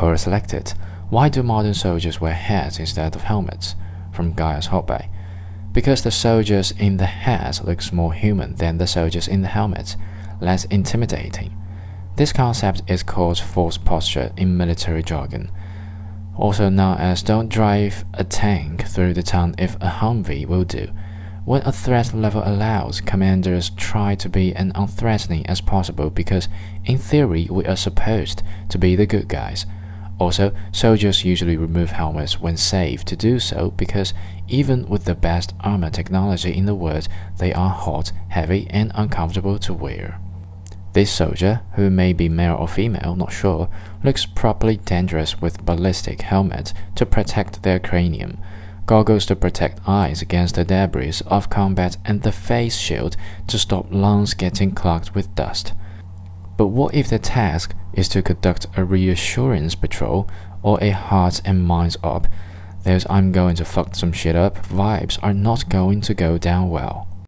Or selected, why do modern soldiers wear hats instead of helmets? From Giles Holtby. Because the soldiers in the hats looks more human than the soldiers in the helmets, less intimidating. This concept is called force posture in military jargon, also known as don't drive a tank through the town if a Humvee will do. When a threat level allows, commanders try to be as unthreatening as possible because, in theory, we are supposed to be the good guys. Also, soldiers usually remove helmets when safe to do so because, even with the best armor technology in the world, they are hot, heavy, and uncomfortable to wear. This soldier, who may be male or female, not sure, looks properly dangerous with ballistic helmets to protect their cranium, goggles to protect eyes against the debris of combat, and the face shield to stop lungs getting clogged with dust. But what if the task is to conduct a reassurance patrol or a hearts and minds op? Those I'm going to fuck some shit up vibes are not going to go down well.